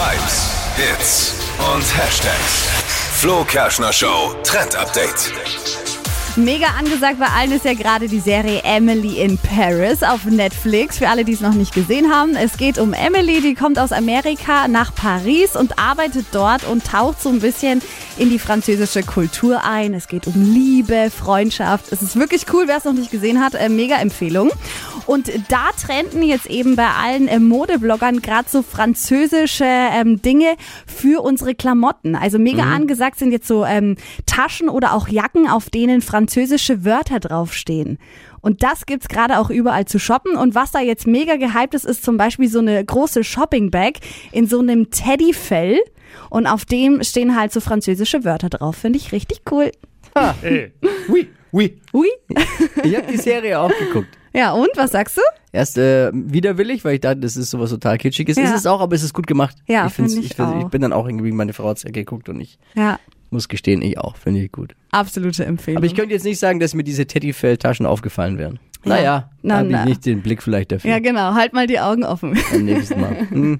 Hypes, Hits und Hashtags. Flo Kerschner Show Trend Update. Mega angesagt bei allen ist ja gerade die Serie Emily in Paris auf Netflix. Für alle, die es noch nicht gesehen haben. Es geht um Emily, die kommt aus Amerika nach Paris und arbeitet dort und taucht so ein bisschen in die französische Kultur ein. Es geht um Liebe, Freundschaft. Es ist wirklich cool, wer es noch nicht gesehen hat. Äh, mega Empfehlung. Und da trenden jetzt eben bei allen äh, Modebloggern gerade so französische ähm, Dinge für unsere Klamotten. Also mega angesagt sind jetzt so ähm, Taschen oder auch Jacken, auf denen französische Wörter draufstehen. Und das gibt's gerade auch überall zu shoppen. Und was da jetzt mega gehypt ist, ist zum Beispiel so eine große Shopping-Bag in so einem Teddyfell. Und auf dem stehen halt so französische Wörter drauf. Finde ich richtig cool. Ey. Oui, oui. Ui. Ich habe die Serie auch geguckt. Ja, und was sagst du? Erst äh, widerwillig, weil ich dachte, das ist sowas total Kitschiges. Ja. Ist es auch, aber es ist gut gemacht. Ja, ich, find's- find ich ich, find- auch. ich bin dann auch irgendwie, meine Frau hat's ja geguckt und ich Ja, muss gestehen, ich auch. Finde ich gut. absolute Empfehlung. Aber ich könnte jetzt nicht sagen, dass mir diese Teddyfell-Taschen aufgefallen wären. Naja, Na, habe ich na. nicht den Blick vielleicht dafür. ja, genau. Halt mal die Augen offen. Beim nächsten Mal. Hm.